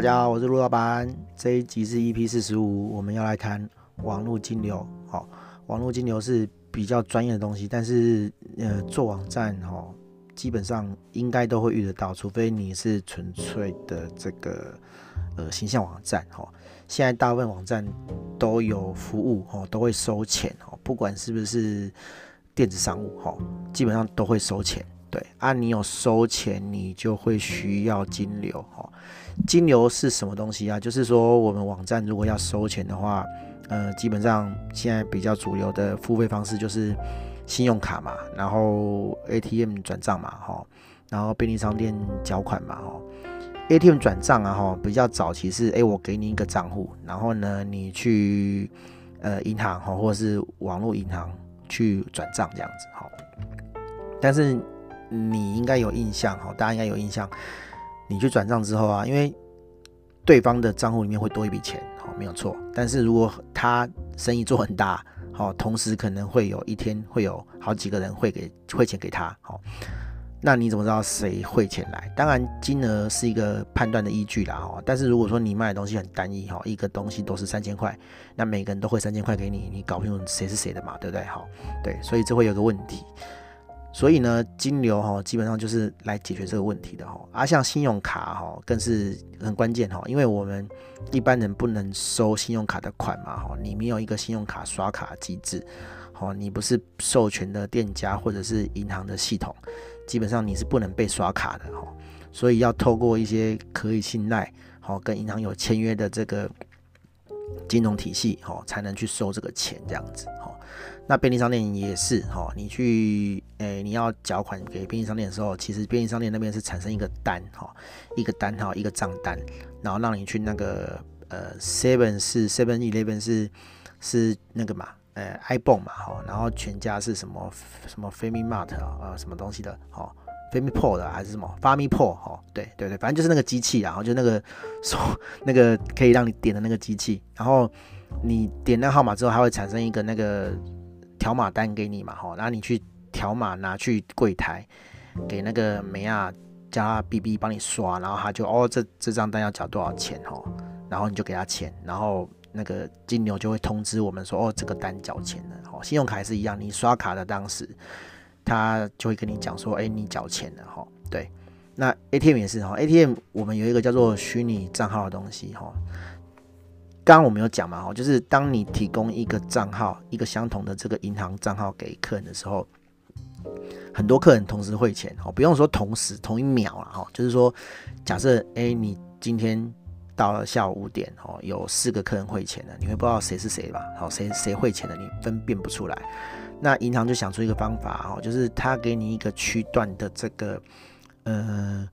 大家好，我是陆老板。这一集是 EP 四十五，我们要来谈网络金流。好，网络金流是比较专业的东西，但是呃，做网站哈，基本上应该都会遇得到，除非你是纯粹的这个呃形象网站哈。现在大部分网站都有服务哈，都会收钱哦，不管是不是电子商务哈，基本上都会收钱。对，啊，你有收钱，你就会需要金流哈。金流是什么东西啊？就是说，我们网站如果要收钱的话，呃，基本上现在比较主流的付费方式就是信用卡嘛，然后 ATM 转账嘛，哈，然后便利商店缴款嘛，哈。ATM 转账啊，哈，比较早期是，哎，我给你一个账户，然后呢，你去呃银行哈，或者是网络银行去转账这样子，哈。但是你应该有印象哈，大家应该有印象，你去转账之后啊，因为对方的账户里面会多一笔钱，好，没有错。但是如果他生意做很大，好，同时可能会有一天会有好几个人汇给汇钱给他，好，那你怎么知道谁汇钱来？当然金额是一个判断的依据啦，哈。但是如果说你卖的东西很单一，哈，一个东西都是三千块，那每个人都会三千块给你，你搞不清楚谁是谁的嘛，对不对？好，对，所以这会有个问题。所以呢，金流哈基本上就是来解决这个问题的哈。而、啊、像信用卡哈更是很关键哈，因为我们一般人不能收信用卡的款嘛哈，你没有一个信用卡刷卡机制，哈，你不是授权的店家或者是银行的系统，基本上你是不能被刷卡的哈。所以要透过一些可以信赖，好跟银行有签约的这个金融体系哈，才能去收这个钱这样子哈。那便利商店也是哈，你去诶、你要缴款给便利商店的时候，其实便利商店那边是产生一个单哈，一个单哈，一个账单，然后让你去那个呃 Seven 是 Seven Eleven 是是那个嘛，呃 ibon 嘛哈，然后全家是什么什么 FamilyMart 啊什么东西的哈 f a m i p o 的还是什么 f a m i p o 哈，对对对，反正就是那个机器，然后就那个 说那个可以让你点的那个机器，然后你点那号码之后，它会产生一个那个。条码单给你嘛，吼，然后你去条码拿去柜台，给那个美亚加 BB 帮你刷，然后他就哦，这这张单要缴多少钱，吼，然后你就给他钱，然后那个金牛就会通知我们说，哦，这个单缴钱了，吼，信用卡也是一样，你刷卡的当时，他就会跟你讲说，哎，你缴钱了，吼，对，那 ATM 也是，吼，ATM 我们有一个叫做虚拟账号的东西，吼。刚刚我们有讲嘛哈，就是当你提供一个账号，一个相同的这个银行账号给客人的时候，很多客人同时汇钱哦，不用说同时同一秒了哈，就是说，假设哎，你今天到了下午五点哦，有四个客人汇钱了，你会不知道谁是谁吧？好，谁谁汇钱的，你分辨不出来。那银行就想出一个方法哦，就是他给你一个区段的这个呃。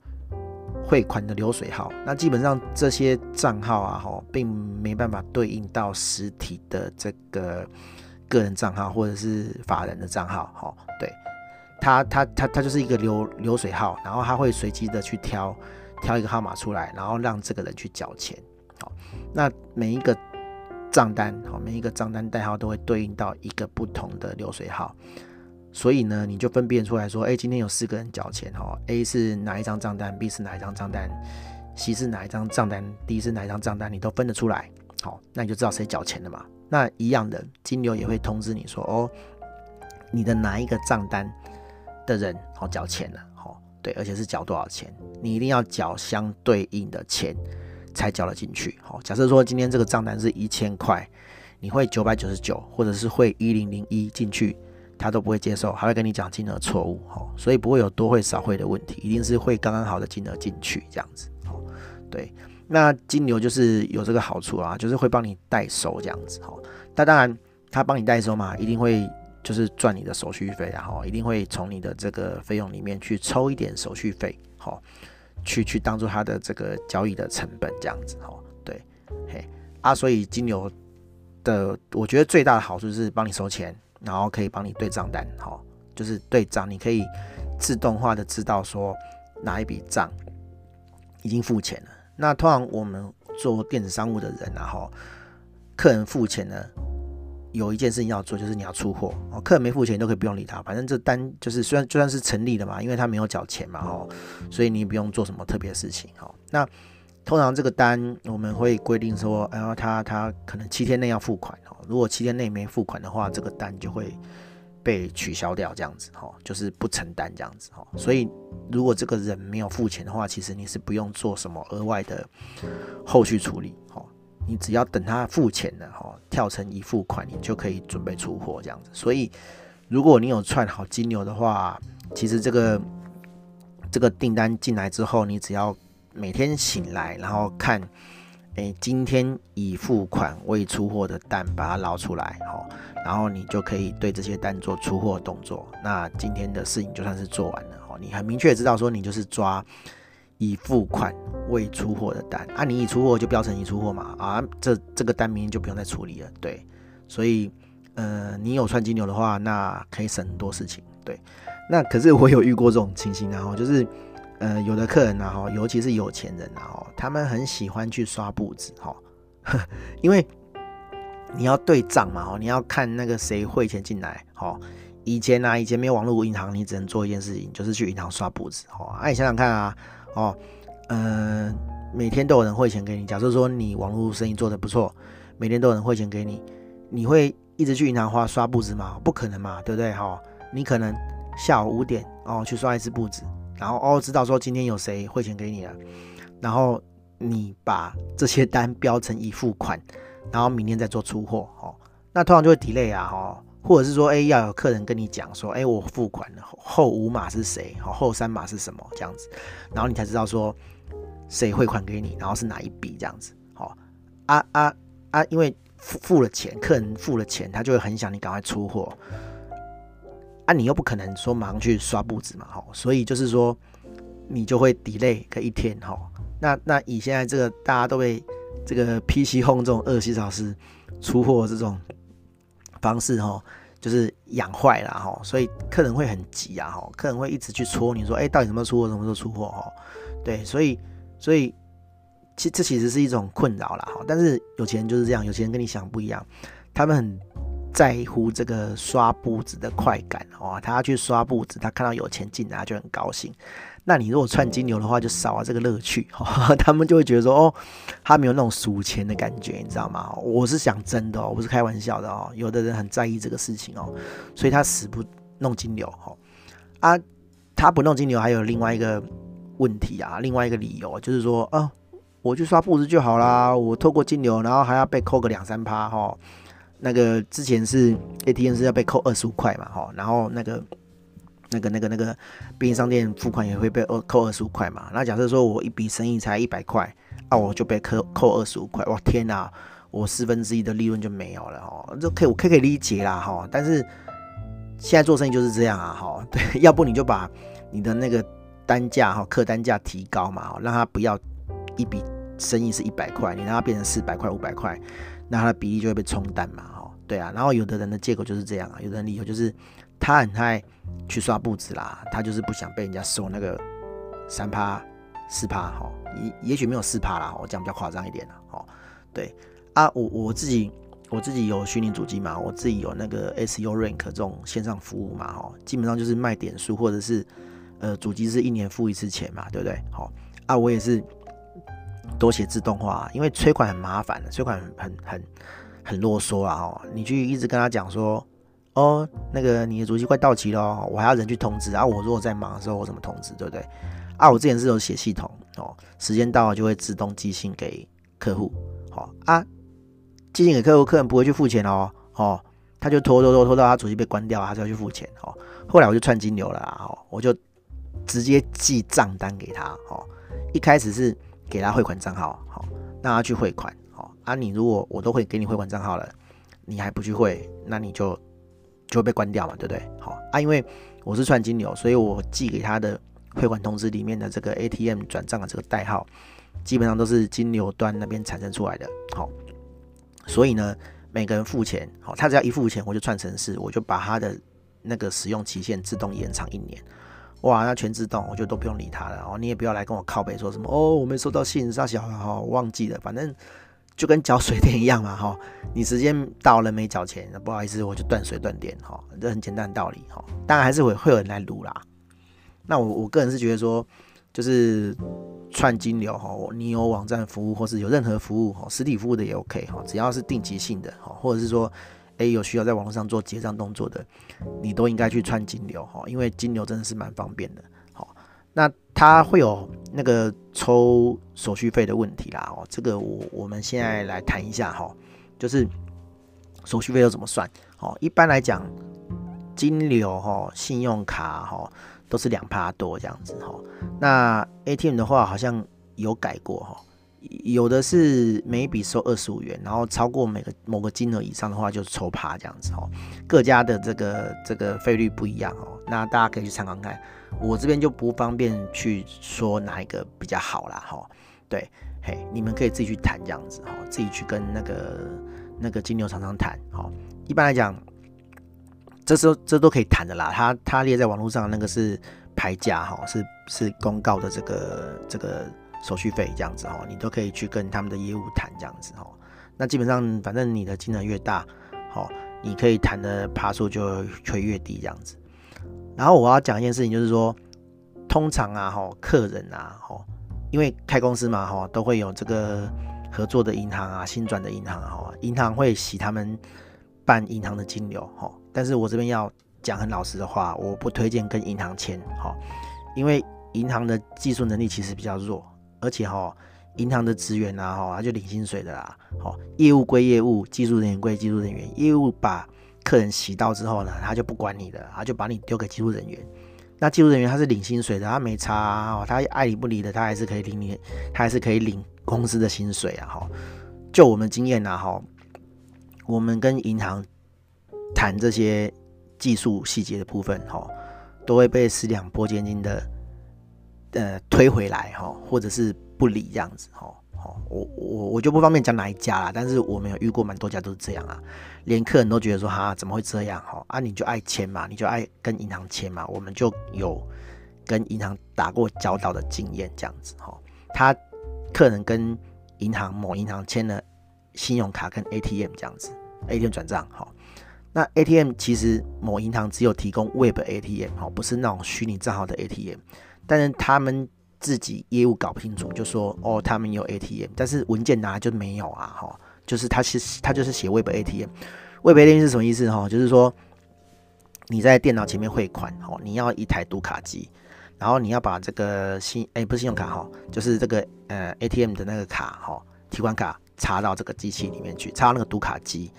汇款的流水号，那基本上这些账号啊，哈，并没办法对应到实体的这个个人账号或者是法人的账号，哈，对，他他他他就是一个流流水号，然后他会随机的去挑挑一个号码出来，然后让这个人去缴钱，好，那每一个账单，好，每一个账单代号都会对应到一个不同的流水号。所以呢，你就分辨出来说，哎，今天有四个人缴钱哈，A 是哪一张账单，B 是哪一张账单，C 是哪一张账单，D 是哪一张账单，你都分得出来，好，那你就知道谁缴钱了嘛。那一样的，金流也会通知你说，哦，你的哪一个账单的人好缴钱了，好，对，而且是缴多少钱，你一定要缴相对应的钱才缴了进去。好，假设说今天这个账单是一千块，你汇九百九十九，或者是汇一零零一进去。他都不会接受，还会跟你讲金额错误，哈，所以不会有多汇少汇的问题，一定是汇刚刚好的金额进去这样子，哦，对，那金牛就是有这个好处啊，就是会帮你代收这样子，哈，那当然他帮你代收嘛，一定会就是赚你的手续费，然后一定会从你的这个费用里面去抽一点手续费，好，去去当做他的这个交易的成本这样子，哈，对，嘿，啊，所以金牛的我觉得最大的好处是帮你收钱。然后可以帮你对账单，哈，就是对账，你可以自动化的知道说哪一笔账已经付钱了。那通常我们做电子商务的人，然后客人付钱呢，有一件事情要做，就是你要出货。哦，客人没付钱，都可以不用理他，反正这单就是虽然就算是成立的嘛，因为他没有缴钱嘛，哈，所以你不用做什么特别事情，哈。那通常这个单我们会规定说，然后他他可能七天内要付款哦，如果七天内没付款的话，这个单就会被取消掉，这样子哈，就是不承担这样子哈。所以如果这个人没有付钱的话，其实你是不用做什么额外的后续处理哈，你只要等他付钱了哈，跳成已付款，你就可以准备出货这样子。所以如果你有串好金牛的话，其实这个。这个订单进来之后，你只要每天醒来，然后看，诶，今天已付款未出货的单，把它捞出来，哦，然后你就可以对这些单做出货动作。那今天的事情就算是做完了，哦，你很明确知道说你就是抓已付款未出货的单，啊，你已出货就标成已出货嘛，啊，这这个单明天就不用再处理了，对，所以，呃，你有串金牛的话，那可以省很多事情，对。那可是我有遇过这种情形，然后就是，呃，有的客人然后，尤其是有钱人然后，他们很喜欢去刷步子哈，因为你要对账嘛，哦，你要看那个谁汇钱进来，哦，以前呢，以前没有网络银行，你只能做一件事情，就是去银行刷步子，哦，哎，你想想看啊，哦，嗯，每天都有人汇钱给你，假设说你网络生意做得不错，每天都有人汇钱给你，你会一直去银行花刷簿子吗？不可能嘛，对不对？哈，你可能。下午五点哦，去刷一次簿子，然后哦知道说今天有谁汇钱给你了，然后你把这些 单标成已付款，然后明天再做出货哦，那通常就会 delay 啊哈，或者是说哎要有客人跟你讲说哎我付款了，后五码是谁，后三码是什么这样子，然后你才知道说谁汇款给你，然后是哪一笔这样子，好啊啊啊，因为付付了钱，客人付了钱，他就会很想你赶快出货。啊，你又不可能说马上去刷布子嘛，吼，所以就是说你就会 delay 个一天，吼。那那以现在这个大家都被这个 PC 哄这种二十四小时出货这种方式，吼，就是养坏了，吼，所以客人会很急啊，吼，客人会一直去戳你说，哎，到底什么时候出货，什么时候出货，吼，对，所以所以其这其实是一种困扰了，哈。但是有钱人就是这样，有钱人跟你想不一样，他们很。在乎这个刷簿子的快感哦，他要去刷簿子，他看到有钱进来就很高兴。那你如果串金牛的话，就少了这个乐趣，他们就会觉得说哦，他没有那种数钱的感觉，你知道吗？我是想真的哦，我不是开玩笑的哦。有的人很在意这个事情哦，所以他死不弄金牛哦。啊，他不弄金牛还有另外一个问题啊，另外一个理由就是说，哦，我去刷布子就好啦，我透过金牛，然后还要被扣个两三趴哈。那个之前是 ATM 是要被扣二十五块嘛，哈，然后那个那个那个那个便利商店付款也会被二扣二十五块嘛。那假设说我一笔生意才一百块，啊，我就被扣扣二十五块，哇天哪，我四分之一的利润就没有了，哦，这可以我可以可以理解啦，哈，但是现在做生意就是这样啊，哈，对，要不你就把你的那个单价哈，客单价提高嘛，让他不要一笔生意是一百块，你让他变成四百块、五百块。那他的比例就会被冲淡嘛，哈，对啊，然后有的人的借口就是这样啊，有的人理由就是他很爱去刷步子啦，他就是不想被人家收那个三趴四趴，哈，也也许没有四趴啦，我讲比较夸张一点啦，哦，对啊，我我自己我自己有虚拟主机嘛，我自己有那个 SU Rank 这种线上服务嘛，哦，基本上就是卖点数或者是呃主机是一年付一次钱嘛，对不对？好啊，我也是。多写自动化，因为催款很麻烦的，催款很很很很啰嗦啊！哦，你去一直跟他讲说，哦，那个你的主机快到期了，我还要人去通知啊。我如果在忙的时候，我怎么通知，对不对？啊，我之前是有写系统哦，时间到了就会自动寄信给客户，好啊，寄信给客户，客人不会去付钱哦，哦，他就拖拖拖拖到他主机被关掉，他就要去付钱哦。后来我就串金流了哦，我就直接寄账单给他哦，一开始是。给他汇款账号，好，让他去汇款，好啊。你如果我都会给你汇款账号了，你还不去汇，那你就就会被关掉嘛，对不对？好啊，因为我是串金牛，所以我寄给他的汇款通知里面的这个 ATM 转账的这个代号，基本上都是金牛端那边产生出来的，好。所以呢，每个人付钱，好，他只要一付钱，我就串程式，我就把他的那个使用期限自动延长一年。哇，那全自动，我就都不用理他了哦。你也不要来跟我靠背说什么哦，我没收到信，杀小哈，忘记了，反正就跟缴水电一样嘛哈。你时间到了没缴钱，不好意思，我就断水断电哈，这很简单的道理哈。当然还是会会有人来撸啦。那我我个人是觉得说，就是串金流哈，你有网站服务或是有任何服务哈，实体服务的也 OK 哈，只要是定期性的哈，或者是说诶有需要在网络上做结账动作的，你都应该去串金流哈，因为金流真的是蛮方便的。那它会有那个抽手续费的问题啦哦，这个我我们现在来谈一下哈，就是手续费要怎么算？哦，一般来讲，金流哈、信用卡哈。都是两趴多这样子哈，那 ATM 的话好像有改过哈，有的是每一笔收二十五元，然后超过每个某个金额以上的话就抽趴这样子哈，各家的这个这个费率不一样哦，那大家可以去参考看，我这边就不方便去说哪一个比较好啦哈，对，嘿，你们可以自己去谈这样子哈，自己去跟那个那个金牛常常谈哈，一般来讲。这时候这都可以谈的啦，它它列在网络上那个是牌价哈，是是公告的这个这个手续费这样子哈，你都可以去跟他们的业务谈这样子哈。那基本上反正你的金额越大，好，你可以谈的趴数就会越低这样子。然后我要讲一件事情，就是说，通常啊哈，客人啊哈，因为开公司嘛哈，都会有这个合作的银行啊，新转的银行哈，银行会洗他们办银行的金流哈。但是我这边要讲很老实的话，我不推荐跟银行签，哈，因为银行的技术能力其实比较弱，而且哈，银行的职员啊，哈，他就领薪水的啦，好，业务归业务，技术人员归技术人员，业务把客人洗到之后呢，他就不管你的，他就把你丢给技术人员，那技术人员他是领薪水的，他没差，他爱理不理的，他还是可以领你，他还是可以领公司的薪水啊，哈，就我们经验呐，哈，我们跟银行。谈这些技术细节的部分，哈，都会被四两拨千斤的，呃，推回来，哈，或者是不理这样子，哈，好，我我我就不方便讲哪一家啦，但是我们有遇过蛮多家都是这样啊，连客人都觉得说，哈，怎么会这样，哈，啊，你就爱签嘛，你就爱跟银行签嘛，我们就有跟银行打过交道的经验，这样子，哈，他客人跟银行某银行签了信用卡跟 ATM 这样子，ATM 转账，哈。那 ATM 其实某银行只有提供 Web ATM 哈，不是那种虚拟账号的 ATM，但是他们自己业务搞不清楚，就说哦他们有 ATM，但是文件拿来就没有啊哈，就是他其实他就是写 Web ATM，Web ATM 是什么意思哈？就是说你在电脑前面汇款哦，你要一台读卡机，然后你要把这个信哎、欸、不是信用卡哈，就是这个呃 ATM 的那个卡哈提款卡插到这个机器里面去，插到那个读卡机，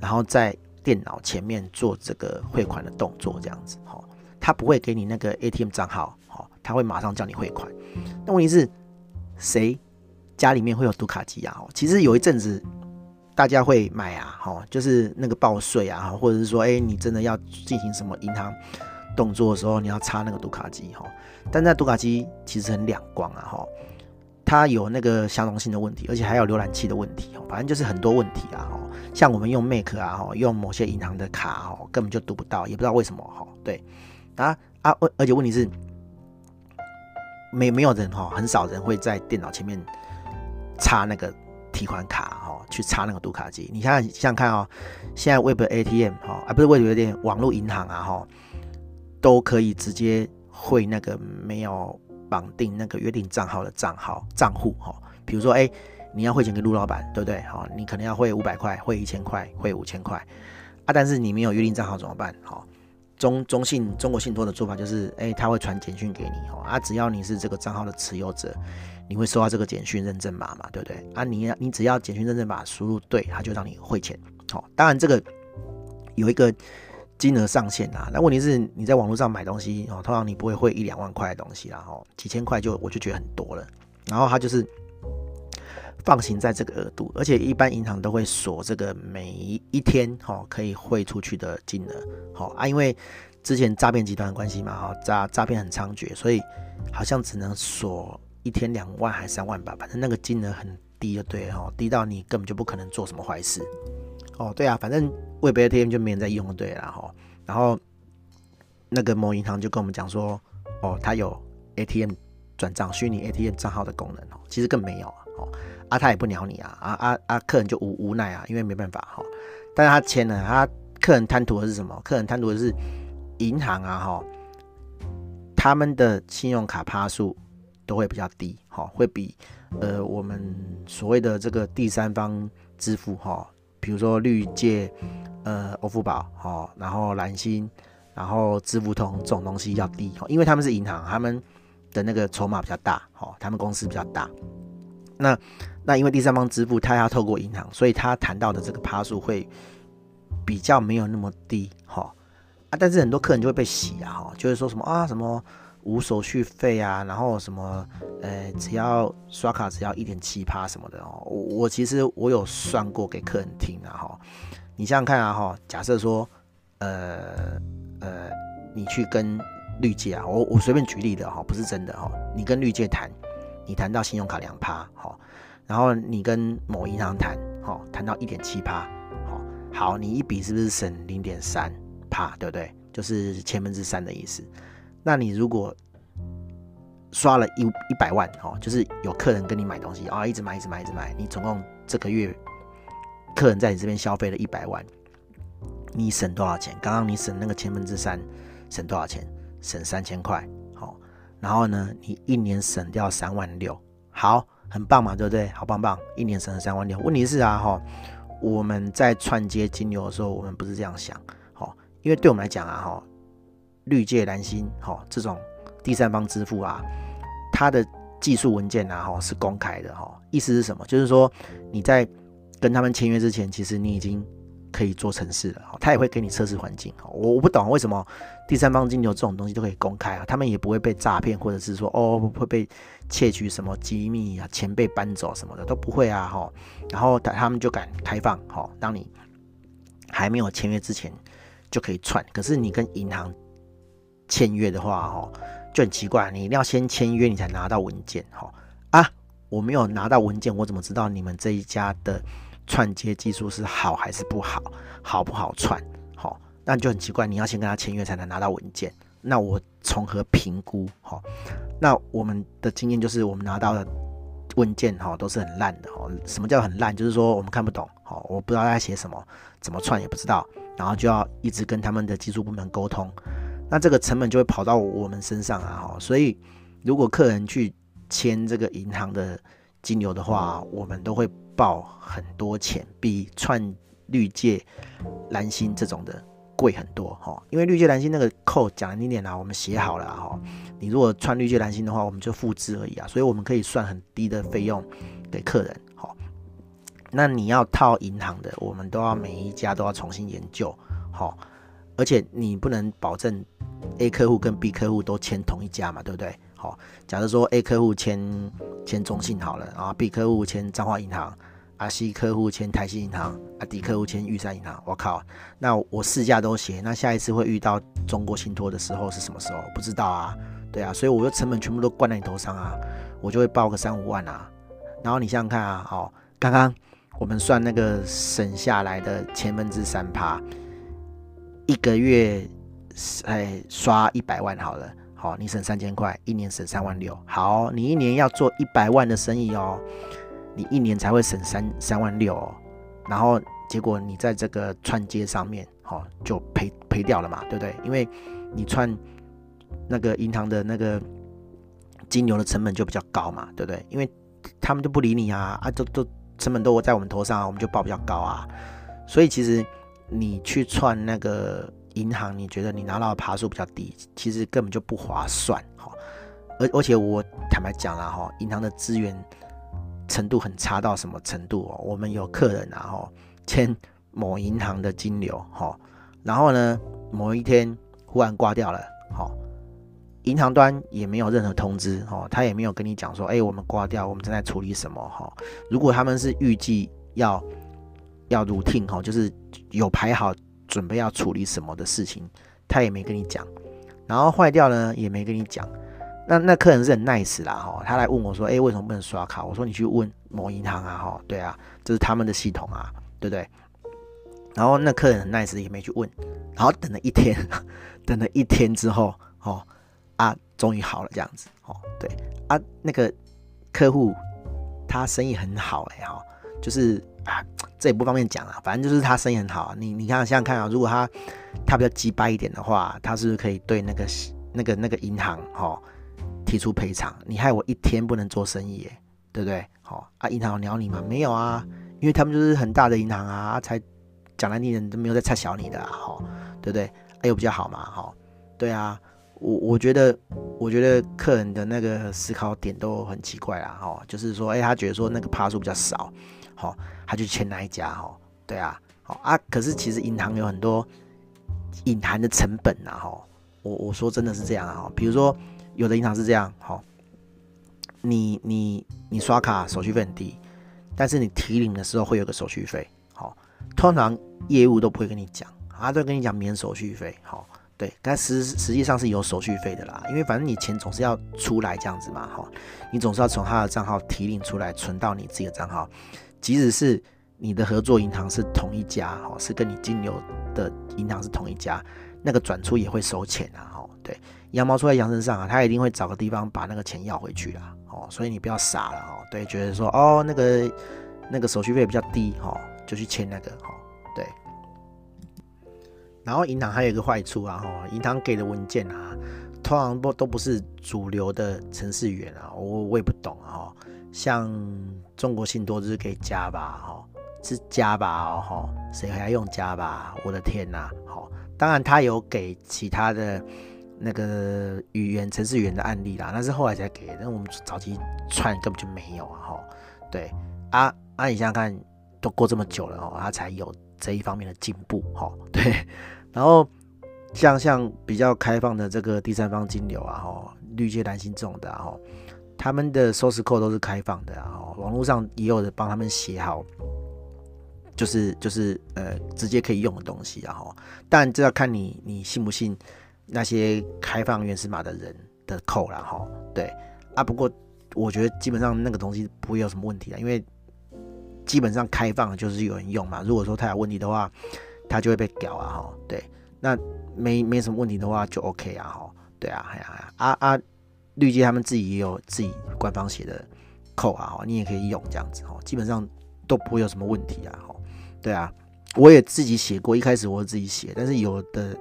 然后在。电脑前面做这个汇款的动作，这样子，哈，他不会给你那个 ATM 账号，他会马上叫你汇款。那问题是，谁家里面会有读卡机啊？其实有一阵子大家会买啊，哈，就是那个报税啊，或者是说，哎，你真的要进行什么银行动作的时候，你要插那个读卡机，哈，但那读卡机其实很两光啊，哈。它有那个相容性的问题，而且还有浏览器的问题，反正就是很多问题啊，像我们用 Mac 啊，用某些银行的卡，根本就读不到，也不知道为什么，哈，对，啊啊，而且问题是，没没有人哈，很少人会在电脑前面插那个提款卡，哈，去插那个读卡机。你，想想看哦，现在 Web ATM 哈，啊不是 Web ATM，网络银行啊，哈，都可以直接汇那个没有。绑定那个约定账号的账号账户哈，比如说哎、你要汇钱给陆老板，对不对？好，你可能要汇五百块，汇一千块，汇五千块啊，但是你没有约定账号怎么办？好，中中信中国信托的做法就是，哎、他会传简讯给你哈啊，只要你是这个账号的持有者，你会收到这个简讯认证码嘛，对不对？啊，你你只要简讯认证码输入对，他就让你汇钱。好，当然这个有一个。金额上限啊，那问题是你在网络上买东西哦，通常你不会汇一两万块的东西啦，哦，几千块就我就觉得很多了。然后他就是放行在这个额度，而且一般银行都会锁这个每一天哈可以汇出去的金额，好啊，因为之前诈骗集团的关系嘛，哈诈诈骗很猖獗，所以好像只能锁一天两万还三万吧，反正那个金额很低就对哈，低到你根本就不可能做什么坏事。哦，对啊，反正 Web ATM 就没人在用，对啦哈。然后那个某银行就跟我们讲说，哦，他有 ATM 转账虚拟 ATM 账号的功能哦，其实更没有哦。啊，他也不鸟你啊，啊啊啊，客人就无无奈啊，因为没办法哈。但是他签了，他客人贪图的是什么？客人贪图的是银行啊哈，他们的信用卡趴数都会比较低，哈，会比呃我们所谓的这个第三方支付，哈，比如说绿界、呃欧付宝，哈，然后蓝星，然后支付通这种东西要低，因为他们是银行，他们的那个筹码比较大，哈，他们公司比较大。那那因为第三方支付，他要透过银行，所以他谈到的这个趴数会比较没有那么低，哈啊，但是很多客人就会被洗啊，哈，就是说什么啊什么。无手续费啊，然后什么，呃，只要刷卡只要一点七趴什么的哦。我我其实我有算过给客人听啊哈。你想想看啊哈，假设说，呃呃，你去跟绿界啊，我我随便举例的哈，不是真的哈。你跟绿界谈，你谈到信用卡两趴好，然后你跟某银行谈，好，谈到一点七趴，好，好，你一笔是不是省零点三趴，对不对？就是千分之三的意思。那你如果刷了一一百万哦，就是有客人跟你买东西啊，一直买一直买一直买，你总共这个月客人在你这边消费了一百万，你省多少钱？刚刚你省那个千分之三，省多少钱？省三千块，好，然后呢，你一年省掉三万六，好，很棒嘛，对不对？好棒棒，一年省了三万六。问题是啊，哈，我们在串接金牛的时候，我们不是这样想，好，因为对我们来讲啊，哈。绿界、蓝星，哈，这种第三方支付啊，它的技术文件啊，哈，是公开的，哈，意思是什么？就是说你在跟他们签约之前，其实你已经可以做程式了，他也会给你测试环境，我我不懂为什么第三方金流这种东西都可以公开啊，他们也不会被诈骗，或者是说哦会被窃取什么机密啊，钱被搬走什么的都不会啊，哈，然后他他们就敢开放，哈，当你还没有签约之前就可以串，可是你跟银行。签约的话，哈，就很奇怪，你一定要先签约，你才拿到文件，哈啊，我没有拿到文件，我怎么知道你们这一家的串接技术是好还是不好，好不好串，好，那就很奇怪，你要先跟他签约才能拿到文件，那我从何评估，好，那我们的经验就是，我们拿到的文件，哈，都是很烂的，哈，什么叫很烂？就是说我们看不懂，好，我不知道他在写什么，怎么串也不知道，然后就要一直跟他们的技术部门沟通。那这个成本就会跑到我们身上啊，哈，所以如果客人去签这个银行的金流的话，我们都会报很多钱，比串绿界、蓝星这种的贵很多，哈，因为绿界、蓝星那个扣讲难听点啊，我们写好了哈，你如果串绿界、蓝星的话，我们就复制而已啊，所以我们可以算很低的费用给客人，哈，那你要套银行的，我们都要每一家都要重新研究，哈，而且你不能保证。A 客户跟 B 客户都签同一家嘛，对不对？好，假如说 A 客户签签中信好了，然后 B 客户签彰化银行，啊 C 客户签台新银行，啊 D 客户签玉山银行。我靠，那我四家都写，那下一次会遇到中国信托的时候是什么时候？不知道啊，对啊，所以我的成本全部都灌在你头上啊，我就会报个三五万啊。然后你想想看啊，好，刚刚我们算那个省下来的千分之三趴，一个月。哎，刷一百万好了，好，你省三千块，一年省三万六。好，你一年要做一百万的生意哦，你一年才会省三三万六哦。然后结果你在这个串接上面，好，就赔赔掉了嘛，对不对？因为你串那个银行的那个金牛的成本就比较高嘛，对不对？因为他们就不理你啊，啊，都都成本都在我们头上啊，我们就报比较高啊。所以其实你去串那个。银行，你觉得你拿到的爬数比较低，其实根本就不划算，哈。而而且我坦白讲了，哈，银行的资源程度很差到什么程度哦？我们有客人啊，哈，签某银行的金流，哈，然后呢，某一天忽然挂掉了，哈，银行端也没有任何通知，哈，他也没有跟你讲说，哎，我们挂掉，我们正在处理什么，哈。如果他们是预计要要 routine，哈，就是有排好。准备要处理什么的事情，他也没跟你讲，然后坏掉呢也没跟你讲。那那客人是很 nice 啦，哈，他来问我说，哎，为什么不能刷卡？我说你去问某银行啊，哈，对啊，这是他们的系统啊，对不对？然后那客人很 nice 也没去问，然后等了一天，等了一天之后，哦啊，终于好了这样子，哦，对啊，那个客户他生意很好哎，哈，就是。啊，这也不方便讲啊，反正就是他生意很好。你你看，想想看啊，如果他他比较鸡掰一点的话，他是不是可以对那个那个那个银行哈、哦、提出赔偿，你害我一天不能做生意，哎，对不对？好啊，银行鸟你吗？没有啊，因为他们就是很大的银行啊，才讲来你人都没有在拆小你的啊，好，对不对？哎，又比较好嘛，好，对啊，我我觉得，我觉得客人的那个思考点都很奇怪啊，哈，就是说，哎，他觉得说那个趴数比较少，好，他就签那一家，哈，对啊，好啊，可是其实银行有很多隐含的成本啊，哈，我我说真的是这样啊，比如说。有的银行是这样，好，你你你刷卡手续费很低，但是你提领的时候会有个手续费，好，通常业务都不会跟你讲，他都跟你讲免手续费，好，对，但实实际上是有手续费的啦，因为反正你钱总是要出来这样子嘛，好，你总是要从他的账号提领出来存到你自己的账号，即使是你的合作银行是同一家，哦，是跟你金牛的银行是同一家，那个转出也会收钱啊，哦，对。羊毛出在羊身上啊，他一定会找个地方把那个钱要回去啦，哦，所以你不要傻了哦，对，觉得说哦那个那个手续费比较低哈，就去签那个哈，对。然后银行还有一个坏处啊，哈，银行给的文件啊，通常不都不是主流的程式语言啊，我我也不懂啊，像中国信托就是给 Java 哈，是 Java 哈，谁还用加吧我的天呐，好，当然他有给其他的。那个语言程式语言的案例啦，那是后来才给那，我们早期串根本就没有啊，哈，对啊啊，你想想看，都过这么久了哦，他才有这一方面的进步，哈，对，然后像像比较开放的这个第三方金流啊，哈，绿界、蓝星这种的啊，哈，他们的 source code 都是开放的啊，网络上也有人帮他们写好，就是就是呃直接可以用的东西啊，哈，但这要看你你信不信。那些开放原始码的人的扣了哈，对啊，不过我觉得基本上那个东西不会有什么问题的，因为基本上开放就是有人用嘛。如果说他有问题的话，他就会被屌啊哈。对，那没没什么问题的话就 OK 啊哈。对啊，哎呀啊啊，绿界他们自己也有自己官方写的扣啊，你也可以用这样子哈，基本上都不会有什么问题啊哈。对啊，我也自己写过，一开始我自己写，但是有的。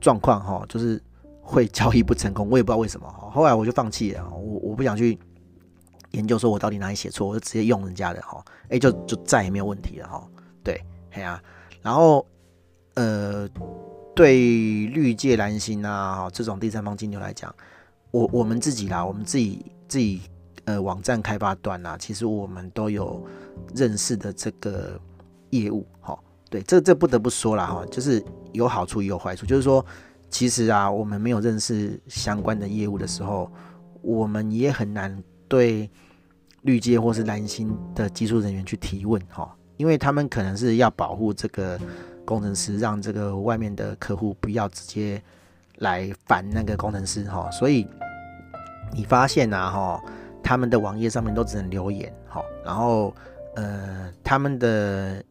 状况哈，就是会交易不成功，我也不知道为什么哈。后来我就放弃了，我我不想去研究说我到底哪里写错，我就直接用人家的哈，哎，就就再也没有问题了哈。对，嘿啊，然后呃，对绿界蓝星啊这种第三方金牛来讲，我我们自己啦，我们自己自己呃网站开发端啦，其实我们都有认识的这个业务哈。对，这这不得不说了哈，就是有好处也有坏处。就是说，其实啊，我们没有认识相关的业务的时候，我们也很难对绿界或是蓝星的技术人员去提问哈，因为他们可能是要保护这个工程师，让这个外面的客户不要直接来烦那个工程师哈。所以你发现啊哈，他们的网页上面都只能留言哈，然后呃，他们的。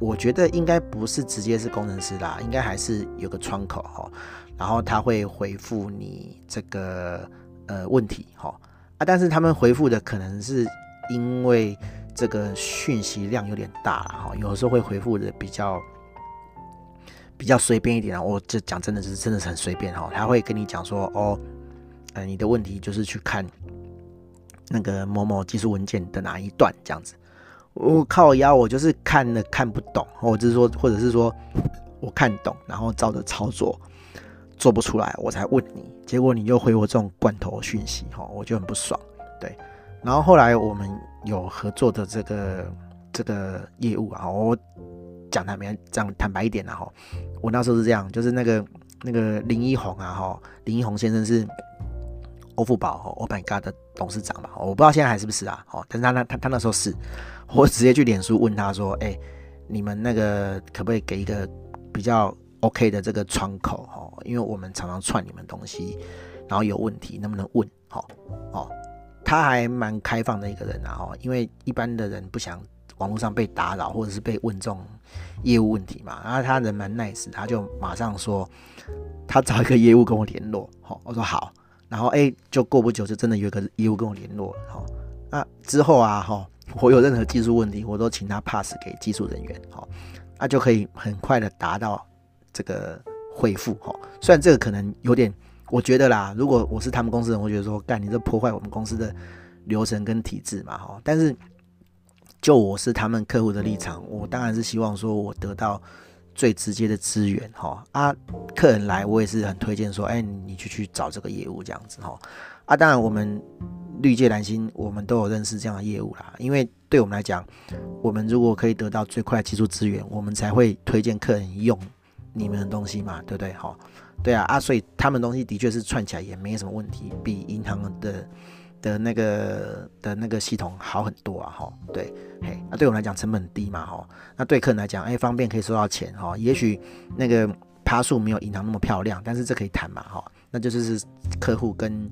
我觉得应该不是直接是工程师啦，应该还是有个窗口哈，然后他会回复你这个呃问题哈啊，但是他们回复的可能是因为这个讯息量有点大了哈，有时候会回复的比较比较随便一点啊，我这讲真的是真的是很随便哈，他会跟你讲说哦，呃你的问题就是去看那个某某技术文件的哪一段这样子。我靠腰，我就是看了看不懂，或者是说，或者是说我看懂，然后照着操作做不出来，我才问你，结果你又回我这种罐头讯息，哈，我就很不爽，对。然后后来我们有合作的这个这个业务啊，我讲坦白讲坦白一点啊，哈，我那时候是这样，就是那个那个林一红啊，哈，林一红先生是。欧富宝，Oh my God 的董事长吧，我不知道现在还是不是啊，哦，但是他那他他那时候是，我直接去脸书问他说，哎、你们那个可不可以给一个比较 OK 的这个窗口，哦，因为我们常常串你们东西，然后有问题能不能问，哦哦，他还蛮开放的一个人啊，哦，因为一般的人不想网络上被打扰或者是被问这种业务问题嘛，然后他人蛮 nice，他就马上说他找一个业务跟我联络，好，我说好。然后哎，就过不久就真的有一个业务跟我联络了哈。那之后啊哈，我有任何技术问题，我都请他 pass 给技术人员哈，那就可以很快的达到这个回复哈。虽然这个可能有点我觉得啦，如果我是他们公司人，我觉得说，干你这破坏我们公司的流程跟体制嘛，哈。但是就我是他们客户的立场，我当然是希望说我得到最直接的资源，哈啊，客人来我也是很推荐说，哎，你去去找这个业务这样子，哈啊，当然我们。绿界蓝星，我们都有认识这样的业务啦。因为对我们来讲，我们如果可以得到最快技术资源，我们才会推荐客人用你们的东西嘛，对不对？哈，对啊啊，所以他们东西的确是串起来也没什么问题，比银行的的那个的那个系统好很多啊，哈，对，嘿，那对我们来讲成本低嘛，哈，那对客人来讲，哎，方便可以收到钱，哈，也许那个趴数没有银行那么漂亮，但是这可以谈嘛，哈，那就是是客户跟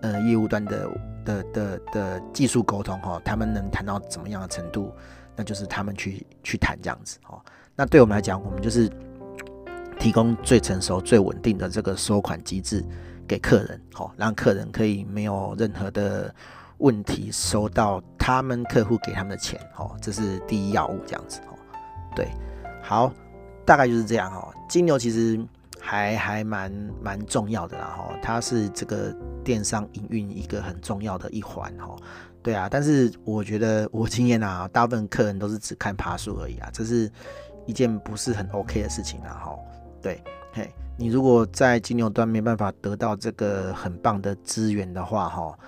呃业务端的。的的的技术沟通哈，他们能谈到怎么样的程度，那就是他们去去谈这样子哦。那对我们来讲，我们就是提供最成熟、最稳定的这个收款机制给客人，好，让客人可以没有任何的问题收到他们客户给他们的钱，哦，这是第一要务这样子哦。对，好，大概就是这样哦。金牛其实。还还蛮蛮重要的啦哈，它是这个电商营运一个很重要的一环哈，对啊，但是我觉得我经验啊，大部分客人都是只看爬数而已啊，这是一件不是很 OK 的事情啊哈，对，嘿，你如果在金牛端没办法得到这个很棒的资源的话哈，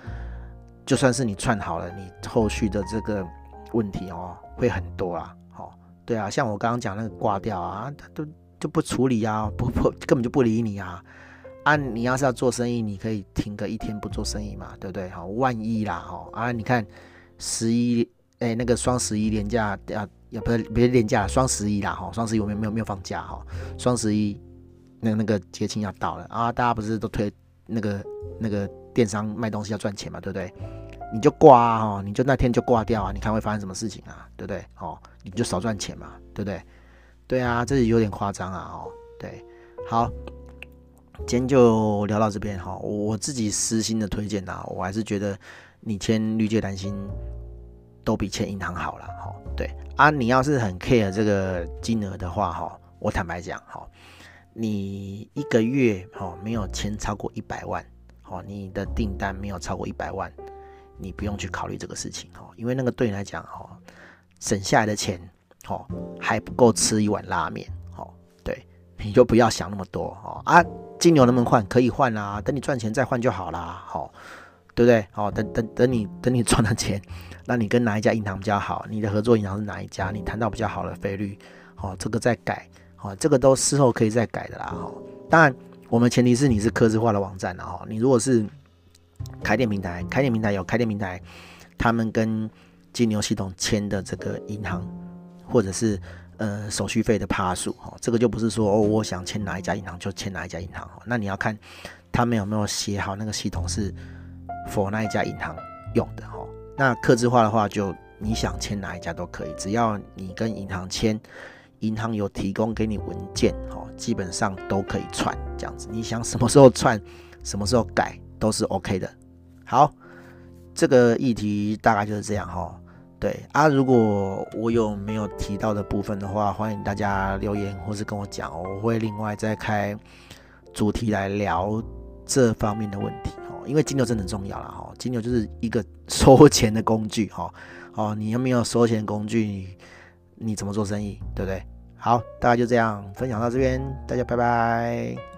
就算是你串好了，你后续的这个问题哦会很多啦，好，对啊，像我刚刚讲那个挂掉啊，他都。就不处理啊，不不根本就不理你啊！啊，你要是要做生意，你可以停个一天不做生意嘛，对不对？好，万一啦，哈啊，你看十一哎，那个双十一连假啊，也不是别连假，双十一啦，哈，双十一我们没有没有放假哈，双十一那那个节庆要到了啊，大家不是都推那个那个电商卖东西要赚钱嘛，对不对？你就挂啊，你就那天就挂掉啊，你看会发生什么事情啊，对不对？哦，你就少赚钱嘛，对不对？对啊，这是有点夸张啊！哦，对，好，今天就聊到这边哈。我自己私心的推荐呐，我还是觉得你签绿界蓝心都比签银行好了。对啊，你要是很 care 这个金额的话哈，我坦白讲哈，你一个月哈没有签超过一百万，哈，你的订单没有超过一百万，你不用去考虑这个事情哈，因为那个对你来讲哈，省下来的钱。哦，还不够吃一碗拉面，哦，对，你就不要想那么多，哦啊，金牛能不能换？可以换啦，等你赚钱再换就好啦，好，对不对？哦，等等等你等你赚了钱，那你跟哪一家银行比较好？你的合作银行是哪一家？你谈到比较好的费率，哦，这个再改，哦，这个都事后可以再改的啦，哦，当然，我们前提是你是客制化的网站，哦，你如果是开店平台，开店平台有开店平台，他们跟金牛系统签的这个银行。或者是呃手续费的趴数哈，这个就不是说哦，我想签哪一家银行就签哪一家银行哈，那你要看他们有没有写好那个系统是 for 那一家银行用的哈。那客制化的话，就你想签哪一家都可以，只要你跟银行签，银行有提供给你文件哈，基本上都可以串这样子。你想什么时候串，什么时候改都是 OK 的。好，这个议题大概就是这样哈。对啊，如果我有没有提到的部分的话，欢迎大家留言或是跟我讲，我会另外再开主题来聊这方面的问题。因为金牛真的很重要了哈，金牛就是一个 收钱的工具哈。哦，你有没有收钱工具，你，你怎么做生意，对不对？好，大概就这样分享到这边，大家拜拜。